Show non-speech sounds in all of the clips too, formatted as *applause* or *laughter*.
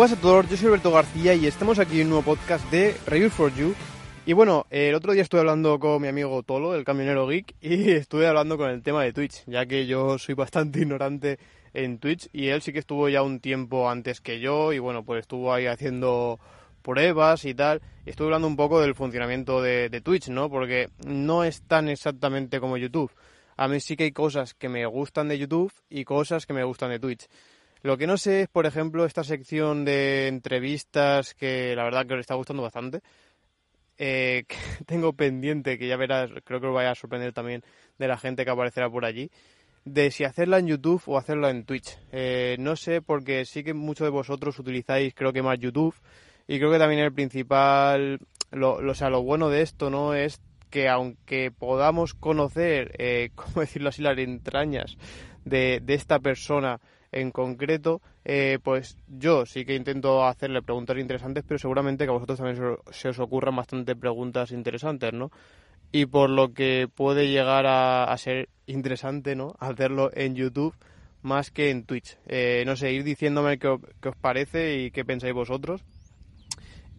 Buenas a todos, yo soy Alberto García y estamos aquí en un nuevo podcast de Review for You. Y bueno, el otro día estuve hablando con mi amigo Tolo, el camionero geek, y *laughs* estuve hablando con el tema de Twitch, ya que yo soy bastante *laughs* ignorante en Twitch y él sí que estuvo ya un tiempo antes que yo y bueno, pues estuvo ahí haciendo pruebas y tal. Y estuve hablando un poco del funcionamiento de, de Twitch, ¿no? Porque no es tan exactamente como YouTube. A mí sí que hay cosas que me gustan de YouTube y cosas que me gustan de Twitch. Lo que no sé es, por ejemplo, esta sección de entrevistas que la verdad que os está gustando bastante. Eh, *laughs* que tengo pendiente, que ya verás, creo que os vaya a sorprender también de la gente que aparecerá por allí, de si hacerla en YouTube o hacerla en Twitch. Eh, no sé, porque sí que muchos de vosotros utilizáis, creo que más YouTube, y creo que también el principal, lo, o sea, lo bueno de esto, ¿no? Es que aunque podamos conocer, eh, *laughs* ¿cómo decirlo así?, las entrañas de, de esta persona, en concreto, eh, pues yo sí que intento hacerle preguntas interesantes, pero seguramente que a vosotros también se, os ocurran bastante preguntas interesantes, ¿no? Y por lo que puede llegar a, ser interesante, ¿no? Hacerlo en YouTube más que en Twitch. Eh, no sé, ir diciéndome qué, qué, os parece y qué pensáis vosotros.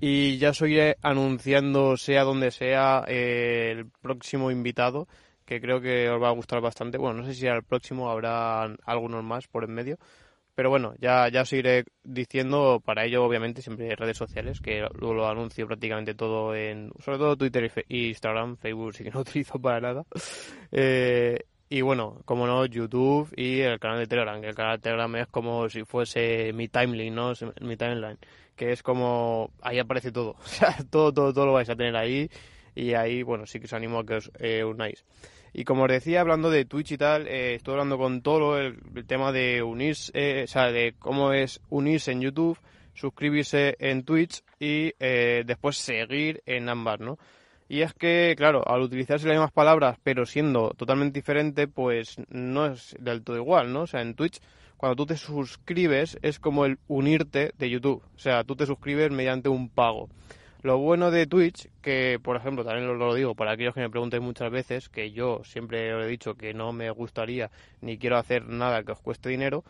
Y ya os iré anunciando, sea donde sea, eh, el próximo invitado que creo que os va a gustar bastante. Bueno, no sé si al próximo habrá algunos más por en medio. Pero bueno, ya, ya os iré diciendo, para ello obviamente siempre redes sociales, que luego lo anuncio prácticamente todo en, sobre todo Twitter y Instagram, Facebook sí que no *laughs* utilizo para nada. Eh, y bueno, como no, YouTube y el canal de Telegram, que el canal de Telegram es como si fuese mi timeline, ¿no? Mi timeline, que es como, ahí aparece todo, *laughs* o sea, todo, todo, todo lo vais a tener ahí y ahí, bueno, sí que os animo a que os eh, unáis. Y como os decía, hablando de Twitch y tal, eh, estoy hablando con todo el, el tema de unirse, eh, o sea, de cómo es unirse en YouTube, suscribirse en Twitch y eh, después seguir en ambas, ¿no? Y es que, claro, al utilizarse las mismas palabras, pero siendo totalmente diferente, pues no es del todo igual, ¿no? O sea, en Twitch, cuando tú te suscribes, es como el unirte de YouTube. O sea, tú te suscribes mediante un pago. Lo bueno de Twitch, que por ejemplo, también lo, lo, digo para aquellos que me pregunten muchas veces, que yo siempre os he dicho que no me gustaría ni quiero hacer nada que os cueste dinero,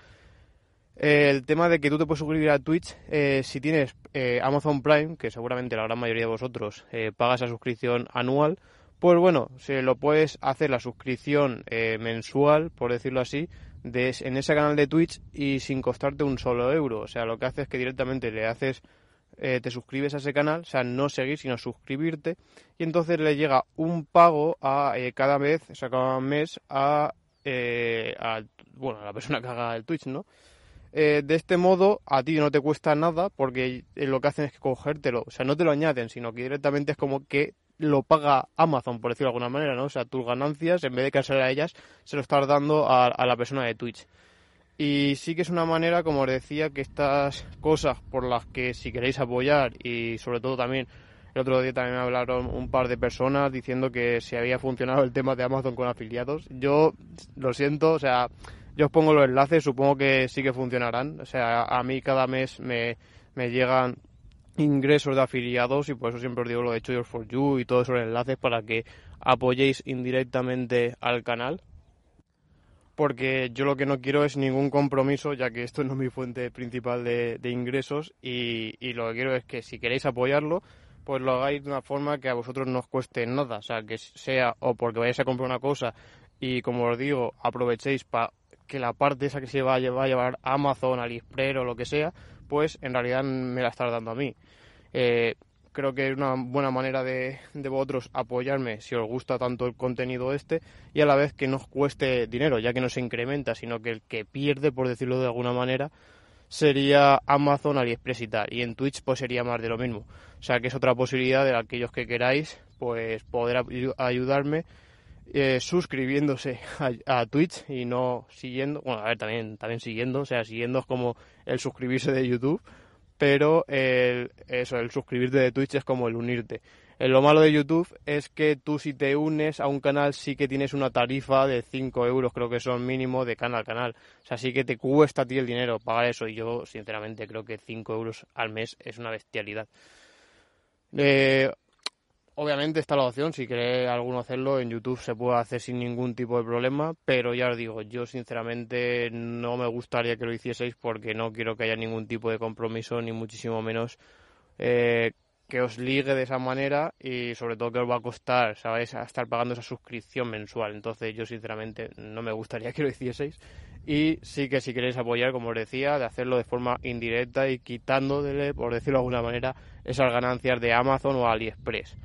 eh, el tema de que tú te puedes suscribir a Twitch eh, si tienes eh, Amazon Prime, que seguramente la gran mayoría de vosotros eh, paga esa suscripción anual, pues bueno, se lo puedes hacer la suscripción mensual, por decirlo así, de, en ese canal de Twitch y sin costarte un solo euro. O sea, lo que haces es que directamente le haces eh, te suscribes a ese canal, o sea, no seguir, sino suscribirte, y entonces le llega un pago a eh, cada vez, o sea, cada mes a, eh, a, bueno, a la persona que haga el Twitch, ¿no? Eh, de este modo, a ti no te cuesta nada, porque lo que hacen es que cogértelo, o sea, no te lo añaden, sino que directamente es como que lo paga Amazon, por decirlo de alguna manera, ¿no? O sea, tus ganancias, en vez de quedarse a ellas, se lo estás dando a la persona de Twitch. Y sí que es una manera, como os decía, que estas cosas por las que si queréis apoyar y sobre todo también el otro día también me hablaron un par de personas diciendo que si había funcionado el tema de Amazon con afiliados. Yo lo siento, o sea, yo os pongo los enlaces, supongo que sí que funcionarán. O sea, a mí cada mes me, me llegan ingresos de afiliados y por eso siempre os digo lo de Choice for You y todos esos enlaces para que apoyéis indirectamente al canal porque yo lo que no quiero es ningún compromiso, ya que esto no es mi fuente principal de, ingresos y, lo que quiero es que si queréis apoyarlo, pues lo hagáis de una forma que a vosotros no os cueste nada, o sea, que sea o porque vayáis a comprar una cosa y como os digo, aprovechéis para que la parte esa que se va a llevar, a llevar Amazon, AliExpress o lo que sea, pues en realidad me la estás dando a mí. Eh, creo que es una buena manera de, de, vosotros apoyarme si os gusta tanto el contenido este y a la vez que no os cueste dinero, ya que no se incrementa, sino que el que pierde, por decirlo de alguna manera, sería Amazon, AliExpress y tal. Y en Twitch pues sería más de lo mismo. O sea que es otra posibilidad de aquellos que queráis pues poder ayudarme eh, suscribiéndose a, Twitch y no siguiendo, bueno, a ver, también, también siguiendo, o sea, siguiendo como el suscribirse de YouTube, pero el, eso, el suscribirte de Twitch es como el unirte. Eh, lo malo de YouTube es que tú si te unes a un canal sí que tienes una tarifa de 5 euros, creo que son mínimo, de canal a canal. O sea, sí que te cuesta a ti el dinero pagar eso y yo sinceramente creo que 5 euros al mes es una bestialidad. Eh, obviamente está la opción, si quiere alguno hacerlo en YouTube se puede hacer sin ningún tipo de problema, pero ya os digo, yo sinceramente no me gustaría que lo hicieseis porque no quiero que haya ningún tipo de compromiso, ni muchísimo menos eh, que os ligue de esa manera y sobre todo que os va a costar, ¿sabéis?, a estar pagando esa suscripción mensual. Entonces yo sinceramente no me gustaría que lo hicieseis y sí que si queréis apoyar, como os decía, de hacerlo de forma indirecta y quitándole, por decirlo de alguna manera, esas ganancias de Amazon o AliExpress.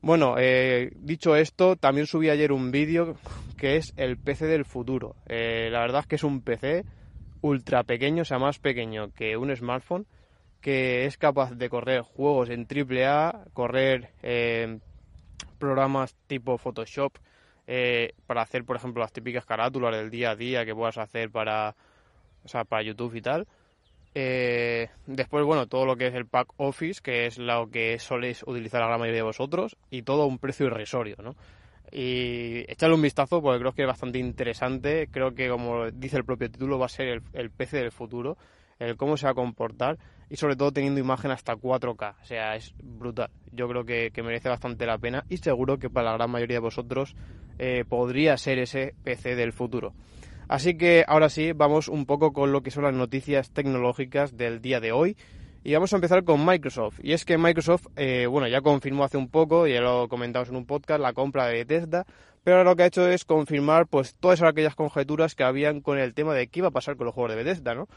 Bueno, eh, dicho esto, también subí ayer un vídeo que es el PC del futuro. Eh, la verdad es que es un PC ultra pequeño, o sea, más pequeño que un smartphone que es capaz de correr juegos en AAA, correr eh, programas tipo Photoshop eh, para hacer, por ejemplo, las típicas carátulas del día a día que puedas hacer para, o sea, para YouTube y tal. Eh, después, bueno, todo lo que es el pack Office, que es lo que soléis utilizar la gran mayoría de vosotros, y todo a un precio irrisorio, ¿no? Y echarle un vistazo porque creo que es bastante interesante. Creo que, como dice el propio título, va a ser el, PC del futuro el cómo se va a comportar y sobre todo teniendo imagen hasta 4K. O sea, es brutal. Yo creo que, merece bastante la pena y seguro que para la gran mayoría de vosotros eh, podría ser ese PC del futuro. Así que ahora sí, vamos un poco con lo que son las noticias tecnológicas del día de hoy. Y vamos a empezar con Microsoft. Y es que Microsoft, eh, bueno, ya confirmó hace un poco, ya lo comentamos en un podcast, la compra de Bethesda. Pero ahora lo que ha hecho es confirmar pues todas aquellas conjeturas que habían con el tema de qué iba a pasar con los juegos de Bethesda, ¿no?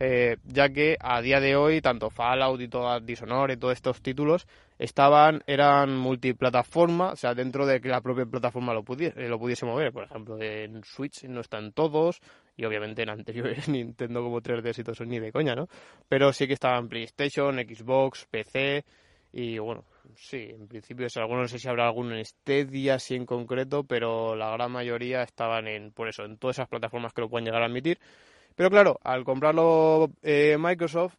Eh, ya que a día de hoy tanto Fallout y toda Dishonored y todos estos títulos estaban eran multiplataforma, o sea, dentro de que la propia plataforma lo pudiese, lo pudiese mover. Por ejemplo, en Switch no están todos y obviamente en anteriores *laughs* Nintendo como 3DS y todo eso ni de coña, ¿no? Pero sí que estaban PlayStation, Xbox, PC y bueno, sí, en principio algunos no sé si habrá alguno en Stadia sí en concreto, pero la gran mayoría estaban en por eso, en todas esas plataformas que lo pueden llegar a admitir. Pero claro, al comprarlo eh, Microsoft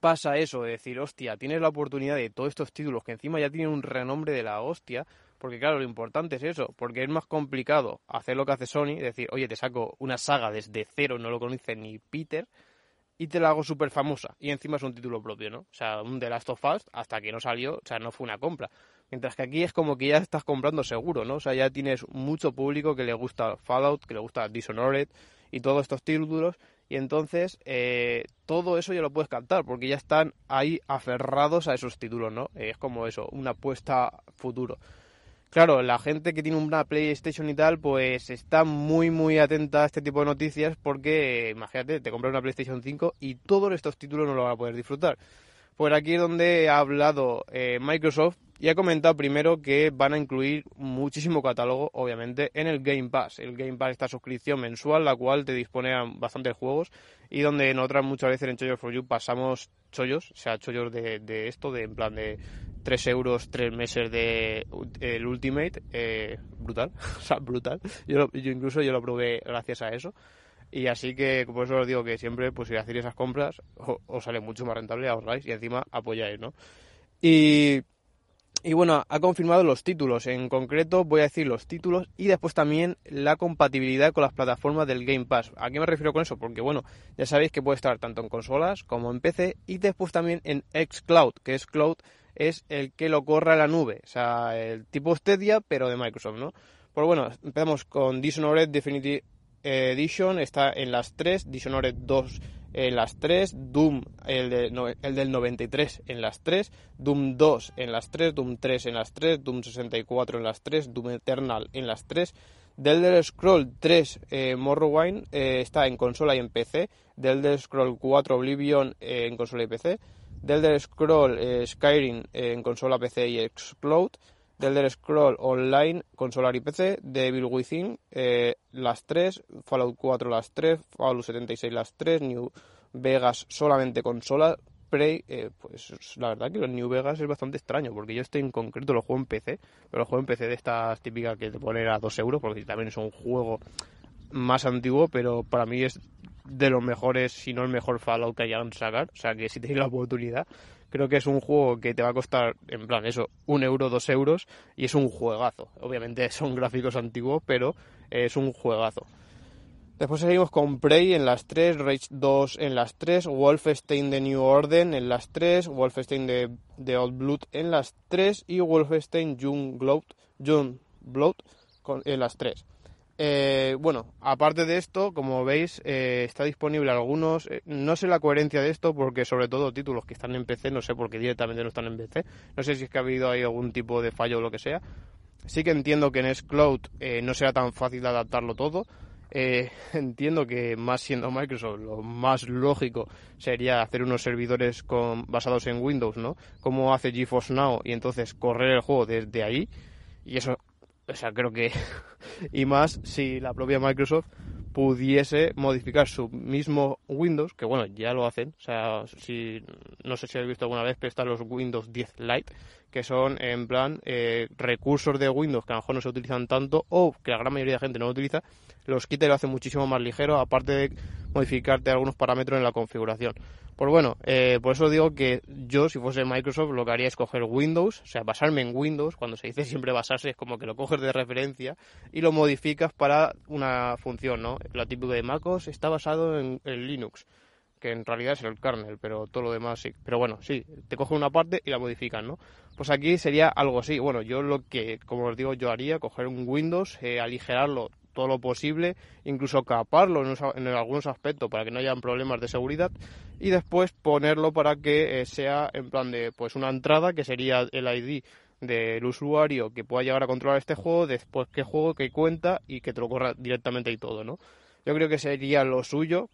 pasa eso, de decir, hostia, tienes la oportunidad de todos estos títulos que encima ya tienen un renombre de la hostia, porque claro, lo importante es eso, porque es más complicado hacer lo que hace Sony, decir, oye, te saco una saga desde cero, no lo conoce ni Peter, y te la hago súper famosa, y encima es un título propio, ¿no? O sea, un The Last of Us, hasta que no salió, o sea, no fue una compra. Mientras que aquí es como que ya estás comprando seguro, ¿no? O sea, ya tienes mucho público que le gusta Fallout, que le gusta Dishonored, y todos estos títulos y entonces eh, todo eso ya lo puedes captar porque ya están ahí aferrados a esos títulos, ¿no? es como eso, una apuesta futuro. Claro, la gente que tiene una PlayStation y tal, pues está muy muy atenta a este tipo de noticias porque, imagínate, te compras una PlayStation 5 y todos estos títulos no lo van a poder disfrutar. Pues aquí es donde ha hablado eh, Microsoft y ha comentado primero que van a incluir muchísimo catálogo, obviamente, en el Game Pass. El Game Pass, esta suscripción mensual, la cual te dispone a bastantes juegos y donde en otras muchas veces en Chollos for You pasamos chollos, o sea, chollos de, esto, de en plan de 3 euros, 3 meses de el Ultimate, eh, brutal, *laughs* o sea, brutal. Yo, yo incluso yo lo probé gracias a eso. Y así que por eso os digo que siempre, pues si hacéis esas compras, os, sale mucho más rentable, ahorráis y encima apoyáis, ¿no? Y, y bueno, ha confirmado los títulos. En concreto voy a decir los títulos y después también la compatibilidad con las plataformas del Game Pass. ¿A qué me refiero con eso? Porque bueno, ya sabéis que puede estar tanto en consolas como en PC y después también en xCloud, que es Cloud, es el que lo corra en la nube. O sea, el tipo Stadia, pero de Microsoft, ¿no? Pues bueno, empezamos con Dishonored Definitive Edition está en las 3, Dishonored 2 en las 3, Doom el, el del 93 en las 3, Doom 2 en las 3, Doom 3 en las 3, Doom 64 en las 3, Doom Eternal en las 3, The Scroll 3 eh, Morrowind eh, está en consola y en PC, The Scroll 4 Oblivion eh, en consola y PC, The Scroll eh, Skyrim en consola PC y Explode, del Elder Scroll Online, consolar y PC, Devil Within, eh, las 3, Fallout 4 las 3, Fallout 76 las 3, New Vegas solamente consola, Prey, eh, pues la verdad que el New Vegas es bastante extraño, porque yo este en concreto lo juego en PC, pero lo juego en PC de estas típicas que te ponen a 2 euros, porque también es un juego más antiguo, pero para mí es de los mejores, si no el mejor Fallout que hayan sacar. O sea que si tenéis la oportunidad, creo que es un juego que te va a costar, en plan, eso, un euro, dos euros, y es un juegazo. Obviamente *laughs* son gráficos antiguos, pero es un juegazo. Después seguimos con Prey en las 3, Rage 2 en las 3, Wolfenstein The New Order en las 3, Wolfenstein The, Old Blood en las 3 y Wolfenstein Young Blood, Blood en las 3. Eh, bueno, aparte de esto, como veis, eh, está disponible algunos. Eh, no sé la coherencia de esto, porque sobre todo títulos que están en PC, no sé por qué directamente no están en PC. No sé si es que ha habido ahí algún tipo de fallo o lo que sea. Sí que entiendo que en S-Cloud no será tan fácil adaptarlo todo. *laughs* entiendo que más siendo Microsoft, lo más lógico sería hacer unos servidores con, basados en Windows, ¿no? Como hace GeForce Now y entonces correr el juego desde ahí. Y eso o sea, creo que. *laughs* y más si la propia Microsoft pudiese modificar su mismo Windows, que bueno, ya lo hacen. O sea, si no sé si habéis visto alguna vez, pero están los Windows 10 Lite, que son en plan eh, recursos de Windows que a lo mejor no se utilizan tanto o que la gran mayoría de gente no utiliza, los quita y lo hace muchísimo más ligero, aparte de modificarte algunos parámetros en la configuración. Pues bueno, eh, por eso digo que yo, si fuese Microsoft, lo que haría es coger Windows, o sea, basarme en Windows, cuando se dice *laughs* siempre basarse es como que lo coges de referencia y lo modificas para una función, ¿no? Lo típico de MacOS está basado en, Linux, que en realidad es el kernel, pero todo lo demás sí. Pero bueno, sí, te coge una parte y la modifican, ¿no? Pues aquí sería algo así. Bueno, yo lo que, como os digo, yo haría, coger un Windows, eh, aligerarlo todo lo posible, incluso caparlo en, algunos aspectos para que no hayan problemas de seguridad y después ponerlo para que eh, sea en plan de pues una entrada que sería el ID del usuario que pueda llegar a controlar este juego, después qué juego, qué cuenta y que te lo corra directamente y todo, ¿no? Yo creo que sería lo suyo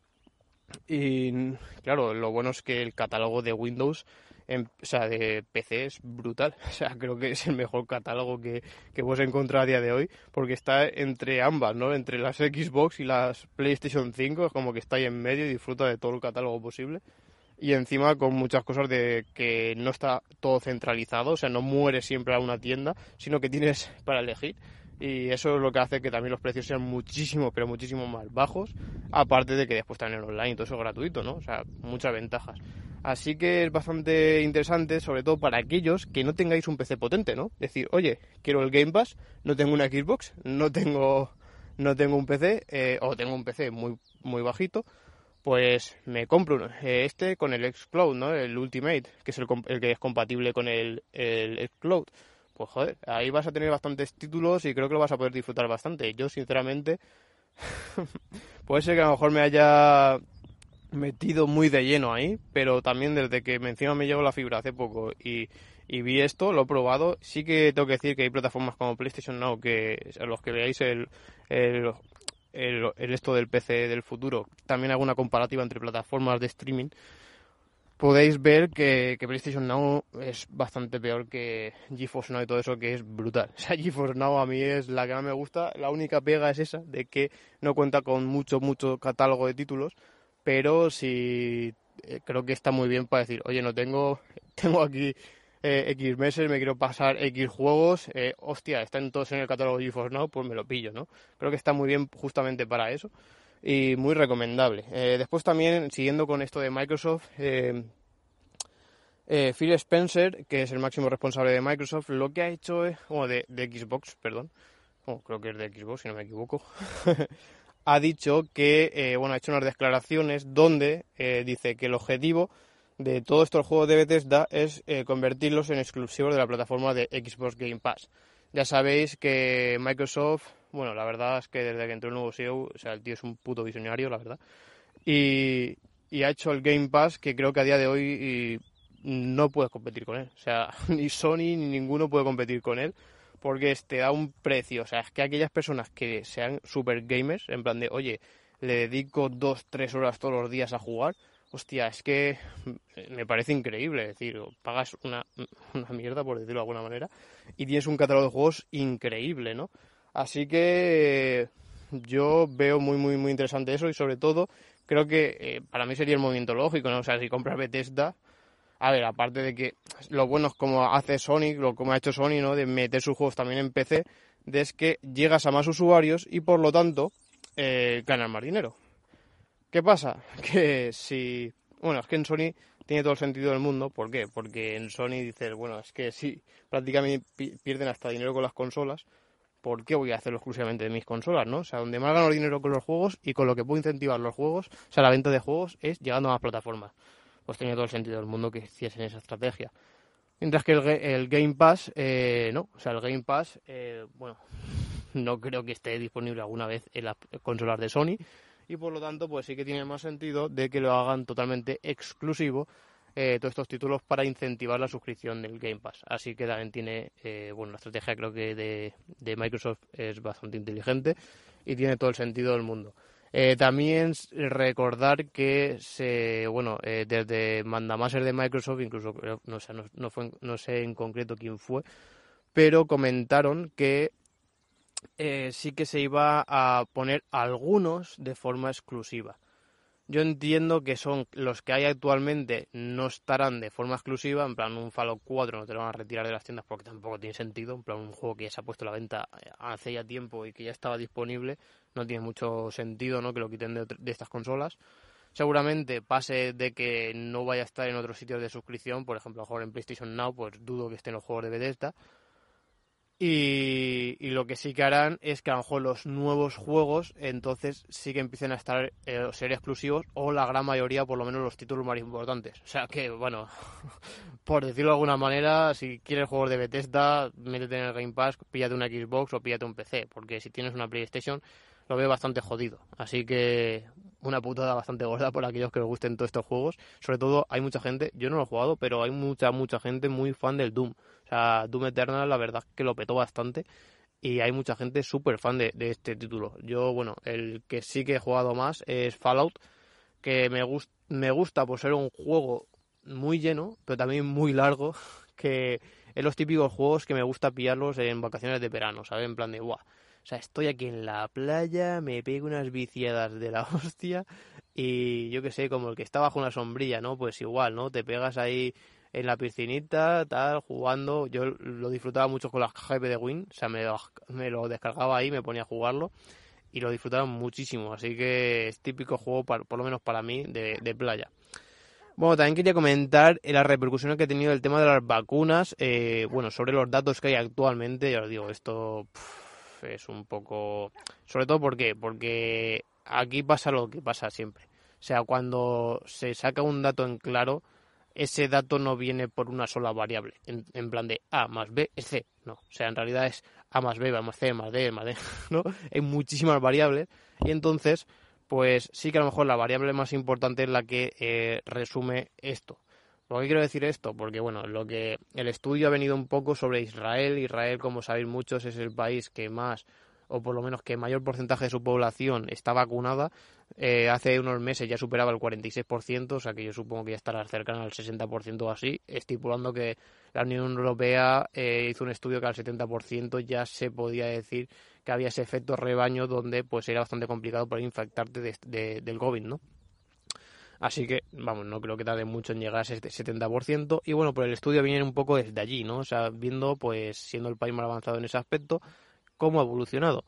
y claro, lo bueno es que el catálogo de Windows o sea, de PC es brutal. *laughs* O sea, creo que es el mejor catálogo que, que puedes encontrar a día de hoy, porque está entre ambas, ¿no? Entre las Xbox y las PlayStation 5, es como que está ahí en medio y disfruta de todo el catálogo posible. Y encima con muchas cosas de que no está todo centralizado, o sea, no mueres siempre a una tienda, sino que tienes para elegir y eso es lo que hace que también los precios sean muchísimo, pero muchísimo más bajos, aparte de que después también en online todo eso es gratuito, ¿no? O sea, muchas ventajas. Así que es bastante interesante, sobre todo para aquellos que no tengáis un PC potente, ¿no? Decir, oye, quiero el Game Pass, no tengo una Xbox, no tengo, no tengo un PC, eh, o tengo un PC muy, muy bajito, pues me compro eh, este con el Xcloud, ¿no? El Ultimate, que es el, el que es compatible con el, el Xcloud pues joder, ahí vas a tener bastantes títulos y creo que lo vas a poder disfrutar bastante. Yo, sinceramente, *laughs* puede ser que a lo mejor me haya metido muy de lleno ahí, pero también desde que encima me llegó la fibra hace poco y, vi esto, lo he probado, sí que tengo que decir que hay plataformas como PlayStation Now que los que veáis el, el, el esto del PC del futuro, también hago una comparativa entre plataformas de streaming podéis ver que, PlayStation Now es bastante peor que GeForce Now y todo eso, que es brutal. *laughs* O sea, GeForce Now a mí es la que más me gusta. La única pega es esa, de que no cuenta con mucho, mucho catálogo de títulos, pero sí eh, creo que está muy bien para decir, oye, no tengo, *laughs* tengo aquí eh, X meses, me quiero pasar X juegos, eh, hostia, están todos en el catálogo de GeForce Now, pues me lo pillo, ¿no? Creo que está muy bien justamente para eso y muy recomendable. Eh, después también, siguiendo con esto de Microsoft, eh, eh, Phil Spencer, que es el máximo responsable de Microsoft, lo que ha hecho es, o de, Xbox, perdón, creo que es de Xbox si no me equivoco, *laughs* ha dicho que, bueno, ha hecho unas declaraciones donde dice que el objetivo de todos estos juegos de Bethesda es convertirlos en exclusivos de la plataforma de Xbox Game Pass. Ya sabéis que Microsoft bueno, la verdad es que desde que entró el nuevo CEO, o sea, el tío es un puto visionario, la verdad. Y, ha hecho el Game Pass que creo que a día de hoy no puedes competir con él. O sea, *laughs* ni Sony ni ninguno puede competir con él porque te da un precio. O sea, es que aquellas personas que sean super gamers, en plan de, oye, le dedico dos, tres horas todos los días a jugar, hostia, es que me parece increíble. Es decir, pagas una, una mierda, por decirlo de alguna manera, y tienes un catálogo de juegos increíble, ¿no? Así que yo veo muy, muy, muy interesante eso y sobre todo creo que eh, para mí sería el movimiento lógico, ¿no? O sea, si compras Bethesda, a ver, aparte de que lo bueno es como hace Sony, lo como ha hecho Sony, ¿no? De meter sus juegos también en PC, de es que llegas a más usuarios y por lo tanto eh, ganas más dinero. ¿Qué pasa? *laughs* Que si... Bueno, es que en Sony tiene todo el sentido del mundo. ¿Por qué? Porque en Sony dices, bueno, es que si prácticamente pierden hasta dinero con las consolas, ¿por qué voy a hacerlo exclusivamente de mis consolas, no? O sea, donde más gano dinero con los juegos y con lo que puedo incentivar los juegos, o sea, la venta de juegos es llegando a más plataformas. Pues tiene todo el sentido del mundo que hiciesen esa estrategia. Mientras que el, Game Pass, eh, no. O sea, el Game Pass, eh, bueno, *laughs* no creo que esté disponible alguna vez en las consolas de Sony y por lo tanto pues sí que tiene más sentido de que lo hagan totalmente exclusivo eh, todos estos títulos para incentivar la suscripción del Game Pass. Así que también tiene, eh, bueno, la estrategia creo que de, Microsoft es bastante inteligente y tiene todo el sentido del mundo. Eh, también recordar que se, bueno, desde mandamaser de Microsoft, incluso no, sé, no, fue, no sé en concreto quién fue, pero comentaron que sí que se iba a poner algunos de forma exclusiva. Yo entiendo que son los que hay actualmente no estarán de forma exclusiva, en plan un Fallout 4 no te lo van a retirar de las tiendas porque tampoco tiene sentido, en plan un juego que ya se ha puesto a la venta eh, hace ya tiempo y que ya estaba disponible, no tiene mucho sentido ¿no? que lo quiten de, de estas consolas. Seguramente pase de que no vaya a estar en otros sitios de suscripción, por ejemplo, a mejor en PlayStation Now, pues dudo que estén los juegos de Bethesda, y, lo que sí que harán es que a lo mejor los nuevos juegos entonces sí que empiecen a estar eh, ser exclusivos o la gran mayoría por lo menos los títulos más importantes. O sea que, bueno, *laughs* por decirlo de alguna manera, si quieres juegos de Bethesda, métete en el Game Pass, píllate una Xbox o píllate un PC, porque si tienes una PlayStation lo veo bastante jodido. Así que una putada bastante gorda por aquellos que les gusten todos estos juegos. Sobre todo hay mucha gente, yo no lo he jugado, pero hay mucha, mucha gente muy fan del Doom. Sea, Doom Eternal la verdad que lo petó bastante y hay mucha gente súper fan de, este título. Yo, bueno, el que sí que he jugado más es Fallout, que me, me gusta por ser un juego muy lleno, pero también muy largo, *laughs* que es los típicos juegos que me gusta pillarlos en vacaciones de verano, ¿sabes? En plan de, guau, o sea, estoy aquí en la playa, me pego unas viciadas de la *laughs* hostia y yo que sé, como el que está bajo una sombrilla, ¿no? Pues igual, ¿no? Te pegas ahí en la piscinita, tal, jugando. Yo lo disfrutaba mucho con las cajas de Win, o sea, me, lo descargaba ahí, me ponía a jugarlo y lo disfrutaba muchísimo. Así que es típico juego, por lo menos para mí, de, playa. Bueno, también quería comentar las repercusiones que ha tenido el tema de las vacunas, eh, bueno, sobre los datos que hay actualmente, ya os digo, esto es un poco... Sobre todo porque, porque aquí pasa lo que pasa siempre. O sea, cuando se saca un dato en claro, ese dato no viene por una sola variable, en, plan de A más B es C, no, o sea, en realidad es A más B más C más D más D, *laughs* ¿no? Hay muchísimas variables y entonces, pues sí que a lo mejor la variable más importante es la que eh, resume esto. ¿Por qué quiero decir esto? Porque, bueno, lo que el estudio ha venido un poco sobre Israel. Israel, como sabéis muchos, es el país que más o por lo menos que mayor porcentaje de su población está vacunada. Eh, hace unos meses ya superaba el 46%, o sea que yo supongo que ya estará cercano al 60% o así, estipulando que la Unión Europea eh, hizo un estudio que al 70% ya se podía decir que había ese efecto rebaño donde pues era bastante complicado para infectarte del COVID, ¿no? Así que, vamos, no creo que tarde mucho en llegar a ese 70%. Y bueno, pues el estudio viene un poco desde allí, ¿no? O sea, viendo, pues, siendo el país más avanzado en ese aspecto, cómo ha evolucionado.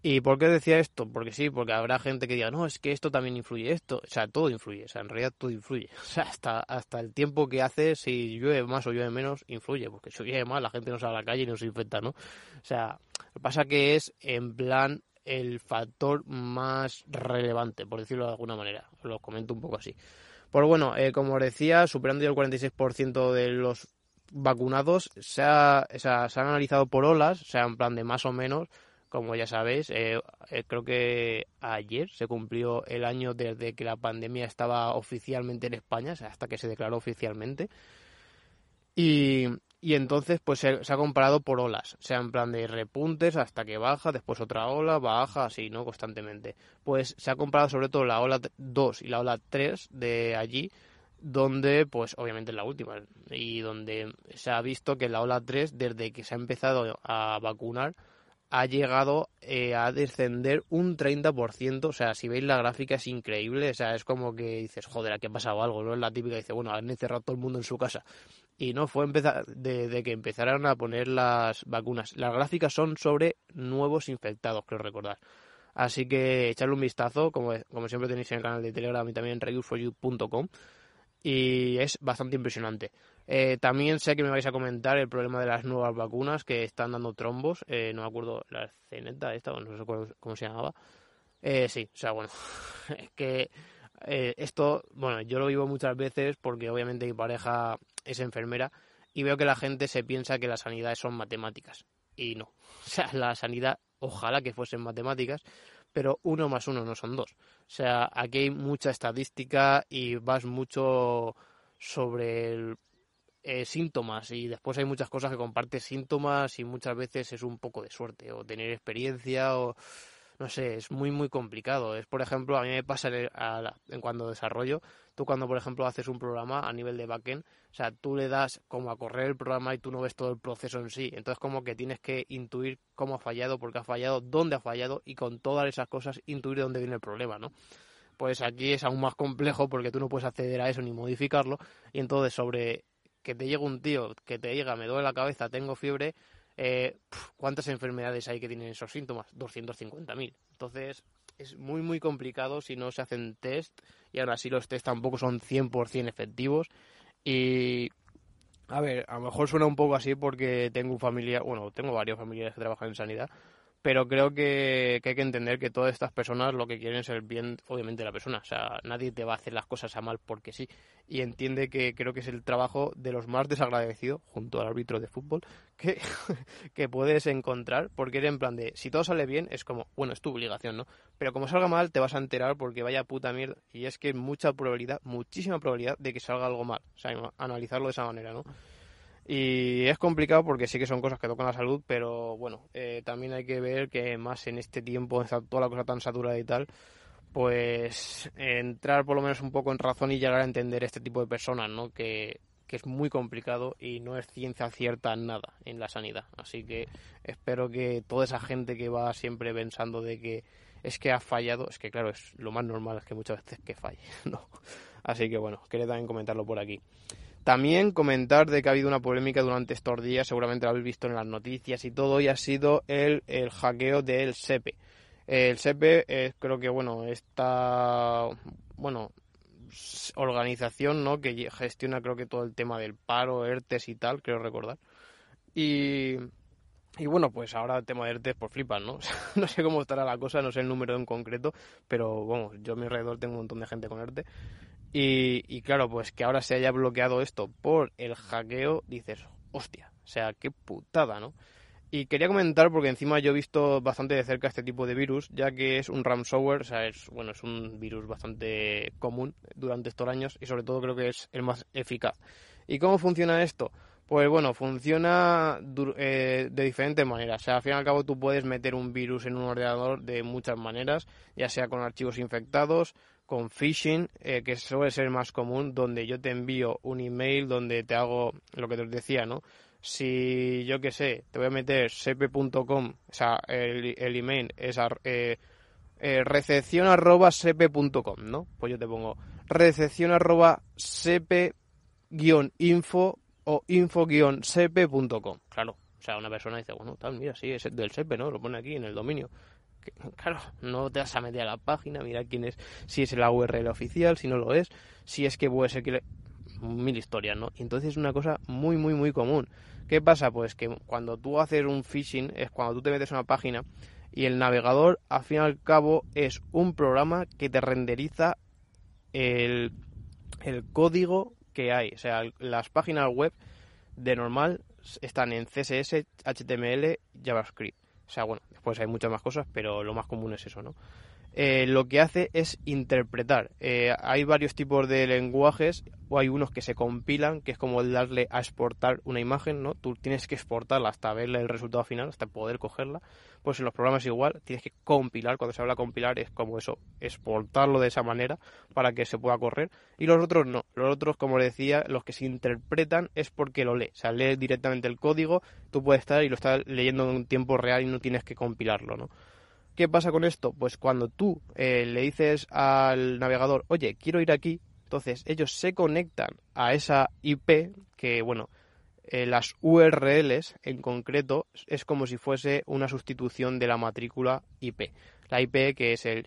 ¿Y por qué decía esto? Porque sí, porque habrá gente que diga, no, es que esto también influye, esto, o sea, todo influye, o sea, en realidad todo influye. *laughs* O sea, hasta, hasta el tiempo que hace, si llueve más o llueve menos, influye, porque si llueve más la gente no sale a la calle y no se infecta, ¿no? O sea, lo que pasa que es en plan el factor más relevante, por decirlo de alguna manera. Lo comento un poco así. Pues bueno, eh, como decía, superando ya el 46% de los vacunados, se, ha, se, han analizado por olas, o sea, en plan de más o menos, como ya sabéis, eh, eh, creo que ayer se cumplió el año desde que la pandemia estaba oficialmente en España, o sea, hasta que se declaró oficialmente. Y, y entonces pues se, ha comparado por olas, sea, en plan de repuntes hasta que baja, después otra ola, baja, así, ¿no? Constantemente. Pues se ha comparado sobre todo la ola 2 y la ola 3 de allí, donde pues obviamente la última, y donde se ha visto que la ola 3, desde que se ha empezado a vacunar, ha llegado eh, a descender un 30%. O sea, si veis la gráfica es increíble. O sea, es como que dices, joder, aquí ha pasado algo. No es la típica dice, bueno, han encerrado todo el mundo en su casa. Y no fue empezar de, que empezaran a poner las vacunas. Las gráficas son sobre nuevos infectados, creo recordar. Así que echarle un vistazo, como, como siempre tenéis en el canal de Telegram y también en reviewforyou.com. Y es bastante impresionante. Eh, también sé que me vais a comentar el problema de las nuevas vacunas que están dando trombos. Eh, no me acuerdo, la ceneta esta, no sé cómo, se llamaba. Eh, sí, o sea, bueno, *laughs* es que esto, bueno, yo lo vivo muchas veces porque obviamente mi pareja es enfermera y veo que la gente se piensa que la sanidad son matemáticas. Y no. *laughs* O sea, la sanidad, ojalá que fuesen matemáticas, pero uno más uno no son dos. O sea, aquí hay mucha estadística y vas mucho sobre el eh, síntomas y después hay muchas cosas que compartes síntomas y muchas veces es un poco de suerte o tener experiencia o no sé, es muy muy complicado. Es por ejemplo, a mí me pasa en cuando desarrollo, tú cuando por ejemplo haces un programa a nivel de backend, o sea, tú le das como a correr el programa y tú no ves todo el proceso en sí. Entonces como que tienes que intuir cómo ha fallado, por qué ha fallado, dónde ha fallado y con todas esas cosas intuir dónde viene el problema, ¿no? Pues aquí es aún más complejo porque tú no puedes acceder a eso ni modificarlo y entonces sobre que te llegue un tío que te diga, me duele la cabeza, tengo fiebre, eh, ¿cuántas enfermedades hay que tienen esos síntomas? 250.000. Entonces, es muy, muy complicado si no se hacen test y ahora sí los test tampoco son 100% efectivos. Y, a ver, a lo mejor suena un poco así porque tengo familia, bueno, tengo varios familiares que trabajan en sanidad pero creo que, hay que entender que todas estas personas lo que quieren es el bien, obviamente, de la persona. O sea, nadie te va a hacer las cosas a mal porque sí. Y entiende que creo que es el trabajo de los más desagradecidos, junto al árbitro de fútbol, que, *laughs* que puedes encontrar, porque eres en plan de, si todo sale bien, es como, bueno, es tu obligación, ¿no? Pero como salga mal, te vas a enterar porque vaya puta mierda. Y es que mucha probabilidad, muchísima probabilidad de que salga algo mal. O sea, analizarlo de esa manera, ¿no? Y es complicado porque sí que son cosas que tocan la salud, pero bueno, eh, también hay que ver que más en este tiempo, está toda la cosa tan saturada y tal, pues entrar por lo menos un poco en razón y llegar a entender este tipo de personas, ¿no? Que, que es muy complicado y no es ciencia cierta nada en la sanidad. Así que espero que toda esa gente que va siempre pensando de que es que ha fallado, es que claro, es lo más normal es que muchas veces que falle, *laughs* ¿no? Así que bueno, quería también comentarlo por aquí. También comentar de que ha habido una polémica durante estos días, seguramente lo habéis visto en las noticias y todo, y ha sido el, el hackeo del SEPE. El SEPE es, creo que, bueno, esta, bueno, organización, ¿no? Que gestiona, creo que todo el tema del paro, ERTES y tal, creo recordar. Y, y bueno, pues ahora el tema de ERTES, por flipan, ¿no? *laughs* no sé cómo estará la cosa, no sé el número en concreto, pero, bueno, yo a mi alrededor tengo un montón de gente con ERTE. Y, claro, pues que ahora se haya bloqueado esto por el hackeo, dices, hostia, o sea, qué putada, ¿no? Y quería comentar porque encima yo he visto bastante de cerca este tipo de virus, ya que es un ransomware, o sea, es bueno, es un virus bastante común durante estos años y sobre todo creo que es el más eficaz. ¿Y cómo funciona esto? Pues bueno, funciona eh, de diferentes maneras. O sea, al fin y al cabo tú puedes meter un virus en un ordenador de muchas maneras, ya sea con archivos infectados, con phishing, eh, que suele ser más común, donde yo te envío un email donde te hago lo que te decía, ¿no? Si yo qué sé, te voy a meter cp.com, o sea, el, email es eh, eh, recepción arroba cp.com, ¿no? Pues yo te pongo recepción arroba cp-info o info-cp.com, claro. O sea, una persona dice, bueno, tal, mira, sí, es del CP, ¿no? Lo pone aquí en el dominio claro, no te vas a meter a la página, mira quién es, si es la URL oficial, si no lo es, si es que puede ser que mil historias, ¿no? Entonces es una cosa muy, muy, muy común. ¿Qué pasa? Pues que cuando tú haces un phishing es cuando tú te metes a una página y el navegador, al fin y al cabo, es un programa que te renderiza el, el código que hay. O sea, las páginas web de normal están en CSS, HTML, JavaScript. O sea, bueno, después hay muchas más cosas, pero lo más común es eso, ¿no? Eh, lo que hace es interpretar. Eh, hay varios tipos de lenguajes, o hay unos que se compilan, que es como darle a exportar una imagen, ¿no? Tú tienes que exportarla hasta verle el resultado final, hasta poder cogerla. Pues en los programas igual, tienes que compilar, cuando se habla compilar es como eso, exportarlo de esa manera para que se pueda correr. Y los otros no, los otros, como decía, los que se interpretan es porque lo lee, o sea, lee directamente el código, tú puedes estar y lo estás leyendo en un tiempo real y no tienes que compilarlo, ¿no? ¿Qué pasa con esto? Pues cuando tú eh, le dices al navegador, oye, quiero ir aquí, entonces ellos se conectan a esa IP, que bueno, eh, las URLs en concreto es como si fuese una sustitución de la matrícula IP. La IP que es el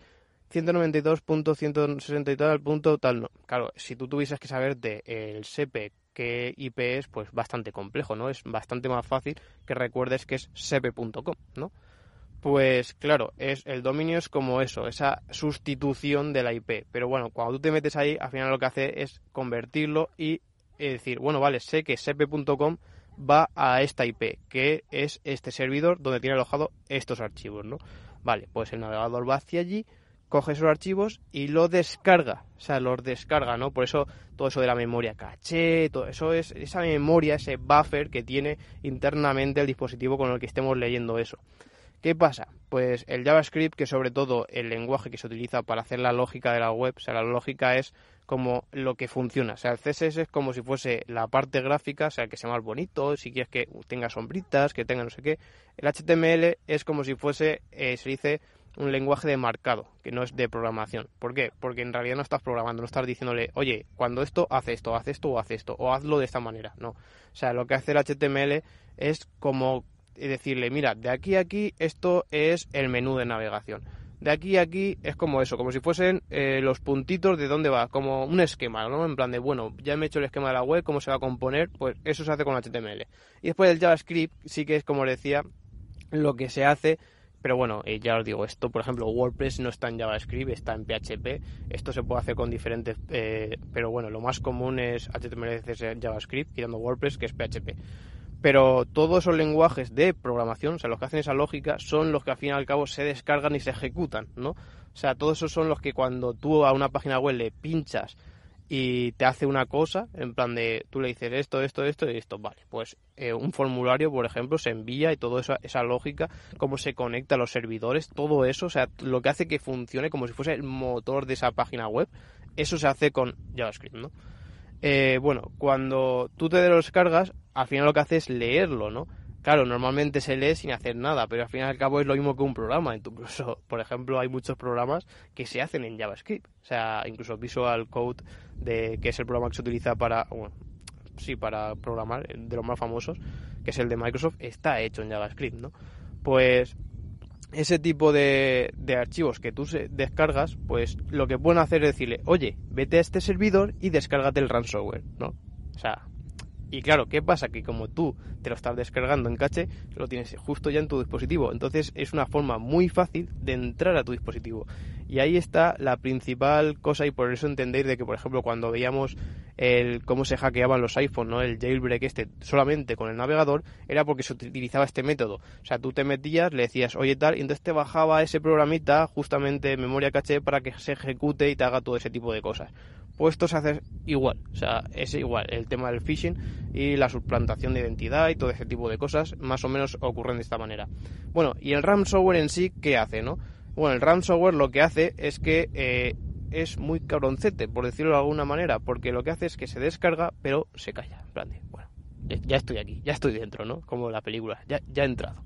192.160 y tal, no. Claro, si tú tuvieses que saberte el SEPE qué IP es, pues bastante complejo, ¿no? Es bastante más fácil que recuerdes que es sepe.com, ¿no? Pues claro, es, el dominio es como eso, esa sustitución de la IP. Pero bueno, cuando tú te metes ahí, al final lo que hace es convertirlo y decir, bueno, vale, sé que sp.com va a esta IP, que es este servidor donde tiene alojado estos archivos, ¿no? Vale, pues el navegador va hacia allí, coge esos archivos y lo descarga, o sea, los descarga, ¿no? Por eso todo eso de la memoria caché, todo eso es esa memoria, ese buffer que tiene internamente el dispositivo con el que estemos leyendo eso. ¿Qué pasa? Pues el JavaScript, que sobre todo el lenguaje que se utiliza para hacer la lógica de la web, o sea, la lógica es como lo que funciona. O sea, el CSS es como si fuese la parte gráfica, o sea, que sea más bonito, si quieres que tenga sombritas, que tenga no sé qué. El HTML es como si fuese, eh, se dice, un lenguaje de marcado, que no es de programación. ¿Por qué? Porque en realidad no estás programando, no estás diciéndole, oye, cuando esto, hace esto, haz esto o haz esto, o hazlo de esta manera. No. O sea, lo que hace el HTML es como y decirle, mira, de aquí a aquí esto es el menú de navegación. De aquí a aquí es como eso, como si fuesen eh, los puntitos de dónde va, como un esquema, ¿no? En plan de, bueno, ya me he hecho el esquema de la web, cómo se va a componer, pues eso se hace con HTML. Y después el JavaScript sí que es, como decía, lo que se hace pero bueno, eh, ya os digo, esto, por ejemplo, WordPress no está en JavaScript, está en PHP. Esto se puede hacer con diferentes, eh, pero bueno, lo más común es HTML, CSS, JavaScript, quitando WordPress, que es PHP. Pero todos esos lenguajes de programación, o sea, los que hacen esa lógica, son los que al fin y al cabo se descargan y se ejecutan, ¿no? O sea, todos esos son los que cuando tú a una página web le pinchas y te hace una cosa, en plan de tú le dices esto, esto, esto y esto, vale, pues eh, un formulario, por ejemplo, se envía y toda esa, esa lógica, cómo se conecta a los servidores, todo eso, o sea, lo que hace que funcione como si fuese el motor de esa página web, eso se hace con JavaScript, ¿no? Eh, bueno, cuando tú te descargas, al final lo que hace es leerlo, ¿no? Claro, normalmente se lee sin hacer nada, pero al fin y al cabo es lo mismo que un programa. Incluso, *laughs* por ejemplo, hay muchos programas que se hacen en JavaScript. O sea, incluso Visual Code, de, que es el programa que se utiliza para, bueno, sí, para programar, de los más famosos, que es el de Microsoft, está hecho en JavaScript, ¿no? Pues ese tipo de, de archivos que tú descargas, pues lo que pueden hacer es decirle, oye, vete a este servidor y descárgate el ransomware, ¿no? O sea, y claro, ¿qué pasa? Que como tú te lo estás descargando en caché, lo tienes justo ya en tu dispositivo. Entonces es una forma muy fácil de entrar a tu dispositivo. Y ahí está la principal cosa y por eso entendéis de que, por ejemplo, cuando veíamos el cómo se hackeaban los iPhones, ¿no? El jailbreak este solamente con el navegador, era porque se utilizaba este método. O sea, tú te metías, le decías, oye tal, y entonces te bajaba ese programita justamente memoria caché para que se ejecute y te haga todo ese tipo de cosas. Pues esto se hace igual, o sea, es igual. El tema del phishing y la suplantación de identidad y todo ese tipo de cosas más o menos ocurren de esta manera. Bueno, y el ransomware en sí, ¿qué hace, no? Bueno, el ransomware lo que hace es que eh, es muy cabroncete, por decirlo de alguna manera, porque lo que hace es que se descarga, pero se calla. bueno, ya estoy aquí, ya estoy dentro, ¿no? Como la película, ya, ya he entrado.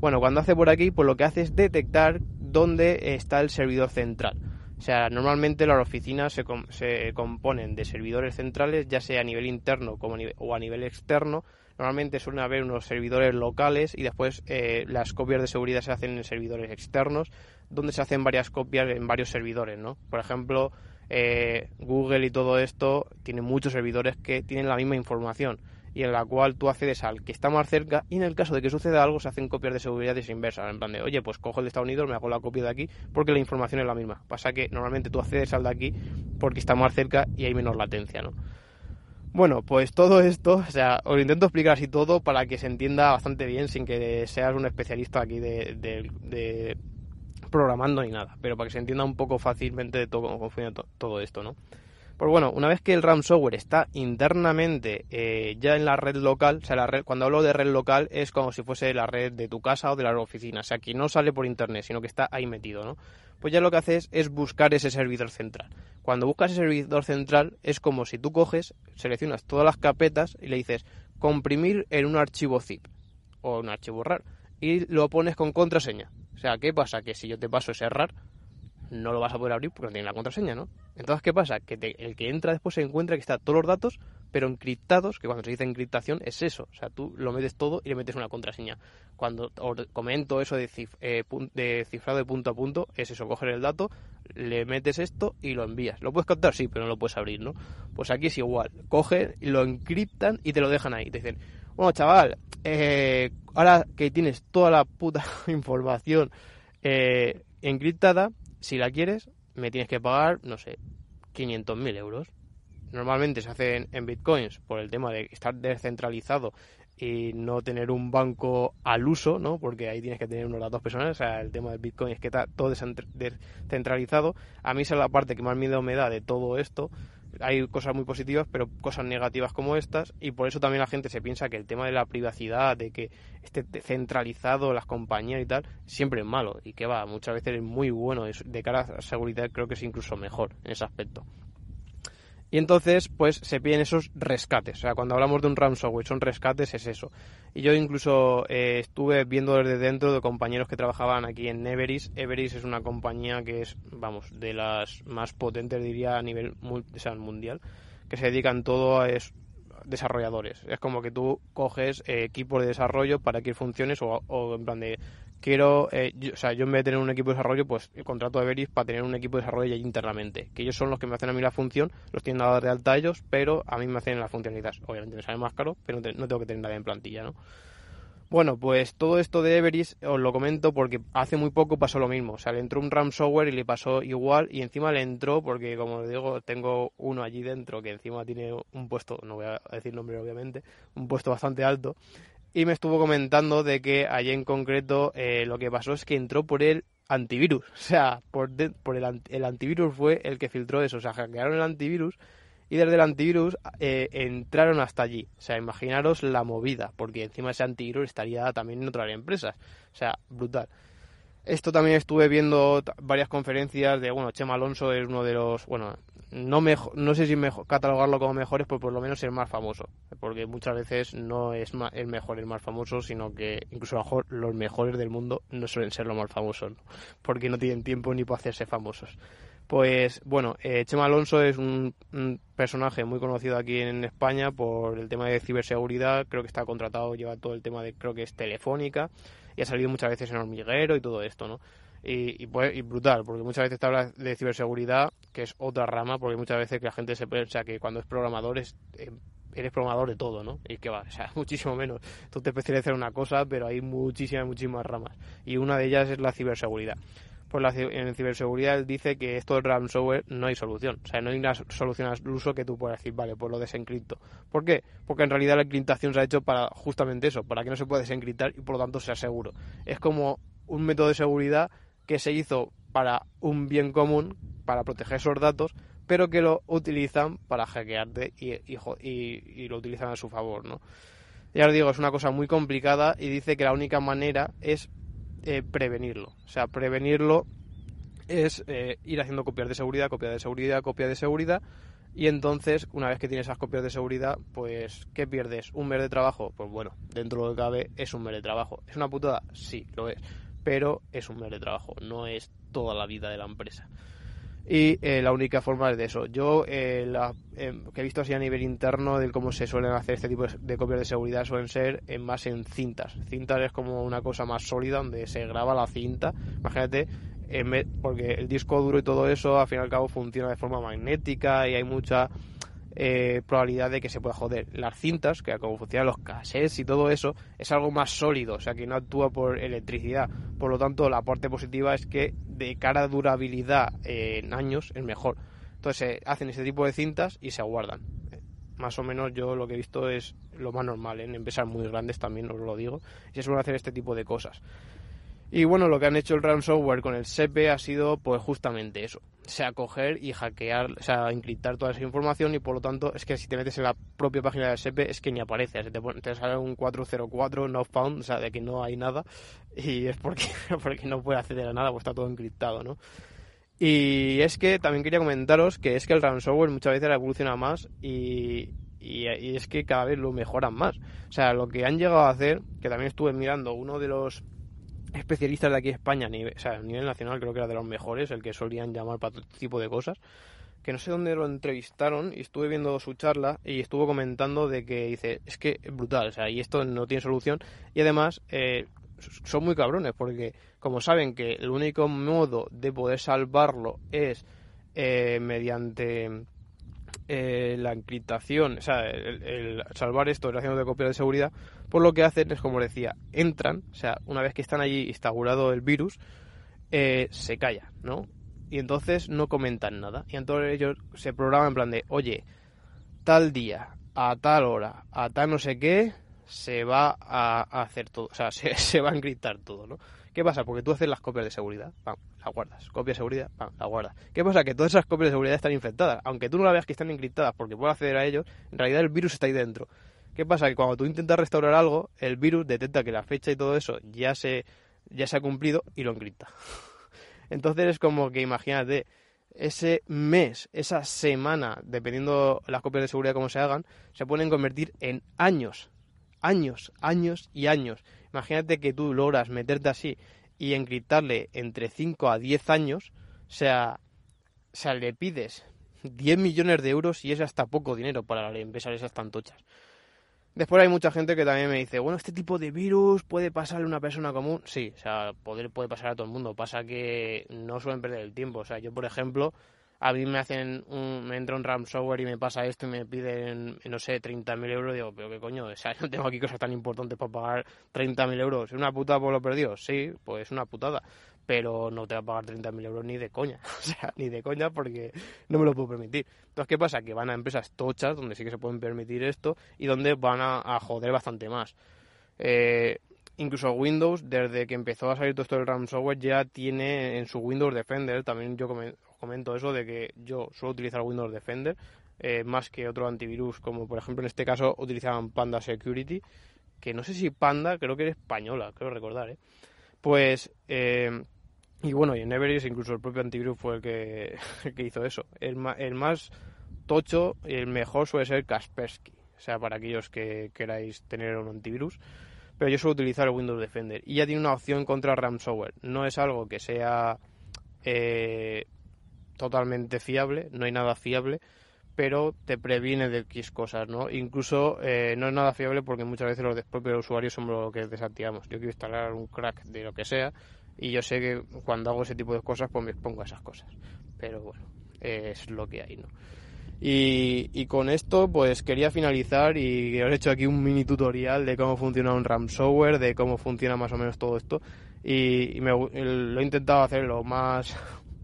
Bueno, cuando hace por aquí, pues lo que hace es detectar dónde está el servidor central. O sea, normalmente las oficinas se, se componen de servidores centrales, ya sea a nivel interno como o a nivel externo, Normalmente suelen haber unos servidores locales y después eh, las copias de seguridad se hacen en servidores externos, donde se hacen varias copias en varios servidores, ¿no? Por ejemplo, eh, Google y todo esto tiene muchos servidores que tienen la misma información y en la cual tú accedes al que está más cerca y en el caso de que suceda algo se hacen copias de seguridad inversas, en plan de, oye, pues cojo el de Estados Unidos, me hago la copia de aquí porque la información es la misma. Pasa que normalmente tú accedes al de aquí porque está más cerca y hay menos latencia, ¿no? Bueno, pues todo esto, o sea, os intento explicar así todo para que se entienda bastante bien sin que seas un especialista aquí de, programando ni nada, pero para que se entienda un poco fácilmente de todo todo esto, ¿no? Pues bueno, una vez que el ransomware está internamente eh, ya en la red local, o sea, cuando hablo de red local es como si fuese la red de tu casa o de la oficina, o sea, que no sale por internet, sino que está ahí metido, ¿no? Pues ya lo que haces es buscar ese servidor central. Cuando buscas ese servidor central es como si tú coges, seleccionas todas las carpetas y le dices comprimir en un archivo zip o un archivo RAR y lo pones con contraseña. O sea, ¿qué pasa? Que si yo te paso ese RAR, no lo vas a poder abrir porque no tiene la contraseña, ¿no? Entonces, ¿qué pasa? Que el que entra después se encuentra que está todos los datos, pero encriptados, que cuando se dice encriptación es eso, o sea, tú lo metes todo y le metes una contraseña. Cuando comento eso de, eh, de cifrado de punto a punto, es eso, coger el dato, le metes esto y lo envías. ¿Lo puedes captar? Sí, pero no lo puedes abrir, ¿no? Pues aquí es igual, cogen, lo encriptan y te lo dejan ahí. Te dicen, bueno, chaval, eh, ahora que tienes toda la puta *laughs* información eh, encriptada, si la quieres, me tienes que pagar, no sé, 500.000 euros. Normalmente se hacen en bitcoins por el tema de estar descentralizado y no tener un banco al uso, ¿no? Porque ahí tienes que tener unos datos personales. O sea, el tema del Bitcoin es que está todo descentralizado. A mí esa es la parte que más miedo me da de todo esto, hay cosas muy positivas, pero cosas negativas como estas, y por eso también la gente se piensa que el tema de la privacidad, de que esté centralizado las compañías y tal, siempre es malo, y que va, muchas veces es muy bueno, de cara a seguridad creo que es incluso mejor en ese aspecto. Y entonces, pues se piden esos rescates. O sea, cuando hablamos de un ransomware, son rescates, es eso. Y yo incluso eh, estuve viendo desde dentro de compañeros que trabajaban aquí en Everis. Everis es una compañía que es, vamos, de las más potentes, diría, a nivel mundial, que se dedican todo a es, desarrolladores. Es como que tú coges eh, equipos de desarrollo para que funciones o, o en plan de quiero, eh, o sea, yo en vez de tener un equipo de desarrollo, pues el contrato de Veris para tener un equipo de desarrollo allí internamente, que ellos son los que me hacen a mí la función, los tienen a dar de alta ellos, pero a mí me hacen la funcionalidad. Obviamente me sale más caro, pero no, tengo que tener nadie en plantilla, ¿no? Bueno, pues todo esto de Everis os lo comento porque hace muy poco pasó lo mismo. O sea, le entró un ransomware y le pasó igual y encima le entró porque, como digo, tengo uno allí dentro que encima tiene un puesto, no voy a decir nombre obviamente, un puesto bastante alto y me estuvo comentando de que allí en concreto eh, lo que pasó es que entró por el antivirus. O sea, por, por el, el, antivirus fue el que filtró eso. O sea, hackearon el antivirus y desde el antivirus eh, entraron hasta allí. O sea, imaginaros la movida, porque encima ese antivirus estaría también en otras empresas. O sea, brutal. Esto también estuve viendo varias conferencias de, bueno, Chema Alonso es uno de los, bueno, no, no sé si mejor, catalogarlo como mejores, pero por lo menos el más famoso. Porque muchas veces no es el mejor el más famoso, sino que incluso mejor los mejores del mundo no suelen ser los más famosos, porque no tienen tiempo ni para hacerse famosos. Pues bueno, eh, Chema Alonso es un, personaje muy conocido aquí en España por el tema de ciberseguridad. Creo que está contratado, lleva todo el tema de, creo que es telefónica, y ha salido muchas veces en hormiguero y todo esto, ¿no? y, y, brutal, porque muchas veces te hablas de ciberseguridad, que es otra rama, porque muchas veces que la gente se piensa que cuando es programador es, eh, eres programador de todo, ¿no? Y que va, o sea, *laughs* muchísimo menos. Tú te especializas en una cosa, pero hay muchísimas, muchísimas ramas. Y una de ellas es la ciberseguridad. Pues la, en ciberseguridad dice que esto del ransomware no hay solución. O sea, no hay una solución al uso que tú puedas decir, vale, pues lo desencripto. ¿Por qué? Porque en realidad la encriptación se ha hecho para justamente eso, para que no se pueda desencriptar y por lo tanto sea seguro. Es como un método de seguridad que se hizo para un bien común, para proteger esos datos, pero que lo utilizan para hackearte y, y, lo utilizan a su favor, ¿no? Ya os digo, es una cosa muy complicada y dice que la única manera es eh, prevenirlo. O sea, prevenirlo es eh, ir haciendo copias de seguridad, copia de seguridad, copia de seguridad. Y entonces, una vez que tienes esas copias de seguridad, pues, ¿qué pierdes? ¿Un mes de trabajo? Pues bueno, dentro de lo que cabe, es un mes de trabajo. ¿Es una putada? Sí, lo es pero es un mes de trabajo, no es toda la vida de la empresa. Y eh, la única forma es de eso. Yo, eh, la, eh, que he visto así a nivel interno de cómo se suelen hacer este tipo de copias de seguridad, suelen ser en más en cintas. Cintas es como una cosa más sólida donde se graba la cinta. Imagínate, porque el disco duro y todo eso, al fin y al cabo, funciona de forma magnética y hay mucha eh, probabilidad de que se pueda joder. Las cintas, que como funcionan los cassettes y todo eso, es algo más sólido, o sea que no actúa por electricidad. Por lo tanto, la parte positiva es que de cara a durabilidad en años es mejor. Entonces hacen ese tipo de cintas y se guardan. Más o menos yo lo que he visto es lo más normal, ¿eh? en empresas muy grandes también os lo digo, y se suelen hacer este tipo de cosas. Y bueno, lo que han hecho el ransomware con el SEPE ha sido pues justamente eso. Sea, coger y hackear, o sea, encriptar toda esa información y por lo tanto es que si te metes en la propia página del SEPE es que ni aparece. te, te, sale un 404 no found, o sea, de que no hay nada y es porque, *laughs* porque no puede acceder a nada, pues está todo encriptado, ¿no? Y es que también quería comentaros que es que el ransomware muchas veces evoluciona más y, y, es que cada vez lo mejoran más. O sea, lo que han llegado a hacer, que también estuve mirando, uno de los especialistas de aquí en España, a nivel, a nivel nacional creo que era de los mejores, el que solían llamar para todo tipo de cosas, que no sé dónde lo entrevistaron y estuve viendo su charla y estuvo comentando de que dice, es que es brutal, o sea, y esto no tiene solución y además eh, son muy cabrones porque como saben que el único modo de poder salvarlo es eh, mediante eh, la encriptación, o sea, el, salvar esto haciendo de copia de seguridad, por lo que hacen es, como decía, entran, o sea, una vez que están allí instaurado el virus, eh, se calla, ¿no? Y entonces no comentan nada. Y entonces ellos se programan en plan de, oye, tal día, a tal hora, a tal no sé qué, se va a hacer todo, o sea, *laughs* se, se va a encriptar todo, ¿no? ¿Qué pasa? Porque tú haces las copias de seguridad, pam, la guardas. Copia de seguridad, pam, la guardas. ¿Qué pasa? Que todas esas copias de seguridad están infectadas. Aunque tú no la veas que están encriptadas porque puedes acceder a ellos, en realidad el virus está ahí dentro. ¿Qué pasa? Que cuando tú intentas restaurar algo, el virus detecta que la fecha y todo eso ya se, ya se ha cumplido y lo encripta. *laughs* Entonces es como que imagínate, ese mes, esa semana, dependiendo las copias de seguridad como se hagan, se pueden convertir en años, años, años y años. Imagínate que tú logras meterte así y encriptarle entre 5 a 10 años, o sea, o sea, le pides 10 millones de euros y es hasta poco dinero para empresas esas tan tochas. Después hay mucha gente que también me dice, bueno, este tipo de virus puede pasarle a una persona común. Sí, o sea, poder puede pasar a todo el mundo. Pasa que no suelen perder el tiempo. O sea, yo, por ejemplo, a mí me hacen un, me entra un ransomware y me pasa esto y me piden, no sé, 30.000 euros, digo, pero qué coño, *laughs* o sea, no tengo aquí cosas tan importantes para pagar 30.000 euros. ¿Es una putada por lo perdido? Sí, pues es una putada, pero no te va a pagar 30.000 euros ni de coña, *laughs* o sea, ni de coña porque no me lo puedo permitir. Entonces, ¿qué pasa? Que van a empresas tochas donde sí que se pueden permitir esto y donde van a, joder bastante más. Eh, incluso Windows, desde que empezó a salir todo esto del ransomware, ya tiene en su Windows Defender, también yo comento eso de que yo suelo utilizar Windows Defender eh, más que otro antivirus, como por ejemplo en este caso utilizaban Panda Security, que no sé si Panda, creo que era española, creo recordar, ¿eh? Pues, eh, y bueno, y en Everest incluso el propio antivirus fue el que, *laughs* que hizo eso. El, el más tocho y el mejor suele ser Kaspersky, o sea, para aquellos que queráis tener un antivirus. Pero yo suelo utilizar el Windows Defender y ya tiene una opción contra ransomware. No es algo que sea eh, totalmente fiable, no hay nada fiable, pero te previene de X cosas, ¿no? Incluso eh, no es nada fiable porque muchas veces los propios usuarios somos los que desactivamos. Yo quiero instalar un crack de lo que sea y yo sé que cuando hago ese tipo de cosas pues me expongo a esas cosas. Pero bueno, es lo que hay, ¿no? Y, con esto pues quería finalizar y os he hecho aquí un mini tutorial de cómo funciona un ransomware, de cómo funciona más o menos todo esto y, me, lo he intentado hacer lo más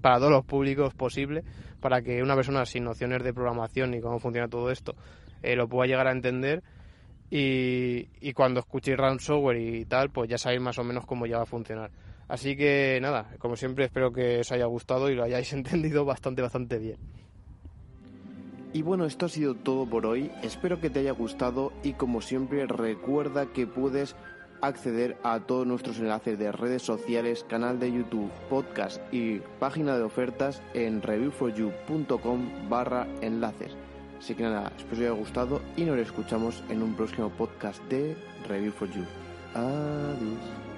para todos los públicos posible, para que una persona sin nociones de programación y cómo funciona todo esto eh, lo pueda llegar a entender. Y, cuando escuchéis ransomware y tal, pues ya sabéis más o menos cómo ya va a funcionar. Así que nada, como siempre espero que os haya gustado y lo hayáis *laughs* entendido bastante, bastante bien. Y bueno, esto ha sido todo por hoy. Espero que te haya gustado y como siempre recuerda que puedes acceder a todos nuestros enlaces de redes sociales, canal de YouTube, podcast y página de ofertas en reviewforyou.com barra enlaces. Así que nada, espero que os haya gustado y nos escuchamos en un próximo podcast de Review for You. Adiós.